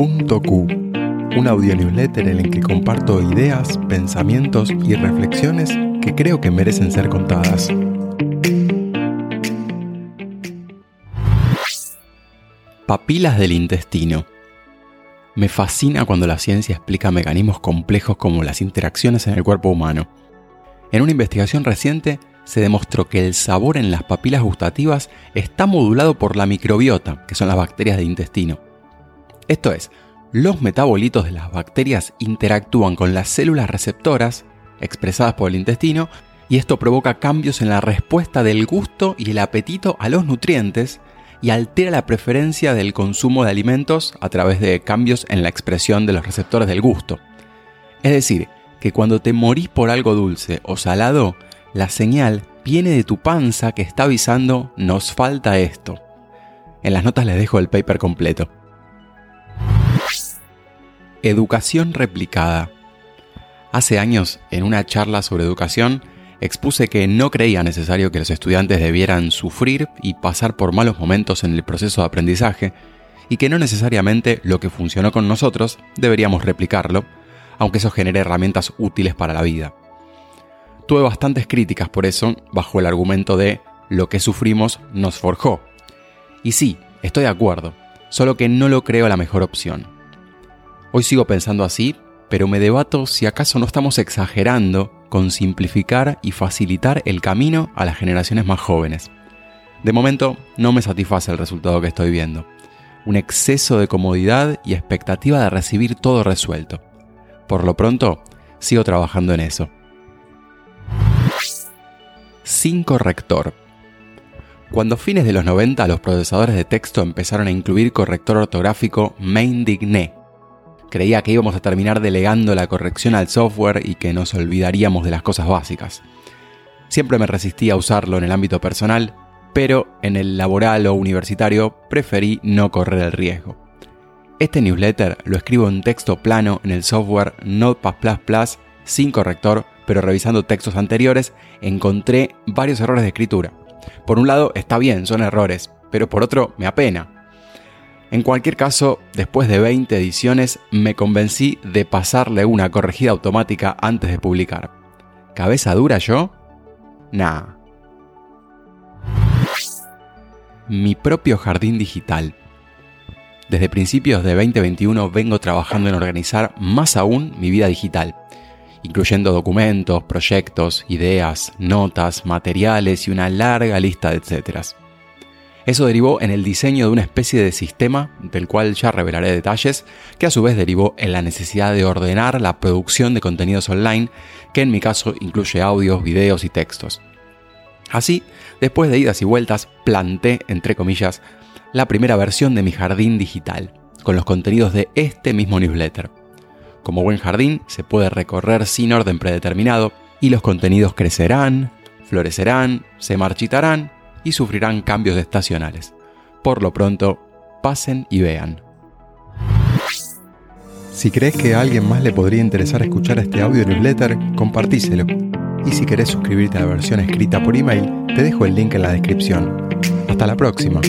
Q, un audio newsletter en el que comparto ideas, pensamientos y reflexiones que creo que merecen ser contadas. Papilas del intestino. Me fascina cuando la ciencia explica mecanismos complejos como las interacciones en el cuerpo humano. En una investigación reciente se demostró que el sabor en las papilas gustativas está modulado por la microbiota, que son las bacterias del intestino. Esto es, los metabolitos de las bacterias interactúan con las células receptoras expresadas por el intestino y esto provoca cambios en la respuesta del gusto y el apetito a los nutrientes y altera la preferencia del consumo de alimentos a través de cambios en la expresión de los receptores del gusto. Es decir, que cuando te morís por algo dulce o salado, la señal viene de tu panza que está avisando nos falta esto. En las notas les dejo el paper completo. Educación replicada. Hace años, en una charla sobre educación, expuse que no creía necesario que los estudiantes debieran sufrir y pasar por malos momentos en el proceso de aprendizaje, y que no necesariamente lo que funcionó con nosotros deberíamos replicarlo, aunque eso genere herramientas útiles para la vida. Tuve bastantes críticas por eso, bajo el argumento de lo que sufrimos nos forjó. Y sí, estoy de acuerdo, solo que no lo creo la mejor opción. Hoy sigo pensando así, pero me debato si acaso no estamos exagerando con simplificar y facilitar el camino a las generaciones más jóvenes. De momento no me satisface el resultado que estoy viendo. Un exceso de comodidad y expectativa de recibir todo resuelto. Por lo pronto, sigo trabajando en eso. Sin corrector. Cuando fines de los 90 los procesadores de texto empezaron a incluir corrector ortográfico, me indigné Creía que íbamos a terminar delegando la corrección al software y que nos olvidaríamos de las cosas básicas. Siempre me resistí a usarlo en el ámbito personal, pero en el laboral o universitario preferí no correr el riesgo. Este newsletter lo escribo en texto plano en el software Notepad++ sin corrector, pero revisando textos anteriores encontré varios errores de escritura. Por un lado está bien, son errores, pero por otro me apena, en cualquier caso, después de 20 ediciones, me convencí de pasarle una corregida automática antes de publicar. ¿Cabeza dura yo? Nah. Mi propio jardín digital. Desde principios de 2021 vengo trabajando en organizar más aún mi vida digital, incluyendo documentos, proyectos, ideas, notas, materiales y una larga lista de etcéteras. Eso derivó en el diseño de una especie de sistema, del cual ya revelaré detalles, que a su vez derivó en la necesidad de ordenar la producción de contenidos online, que en mi caso incluye audios, videos y textos. Así, después de idas y vueltas, planté, entre comillas, la primera versión de mi jardín digital, con los contenidos de este mismo newsletter. Como buen jardín, se puede recorrer sin orden predeterminado y los contenidos crecerán, florecerán, se marchitarán y sufrirán cambios estacionales. Por lo pronto, pasen y vean. Si crees que a alguien más le podría interesar escuchar este audio newsletter, compartíselo. Y si querés suscribirte a la versión escrita por email, te dejo el link en la descripción. Hasta la próxima.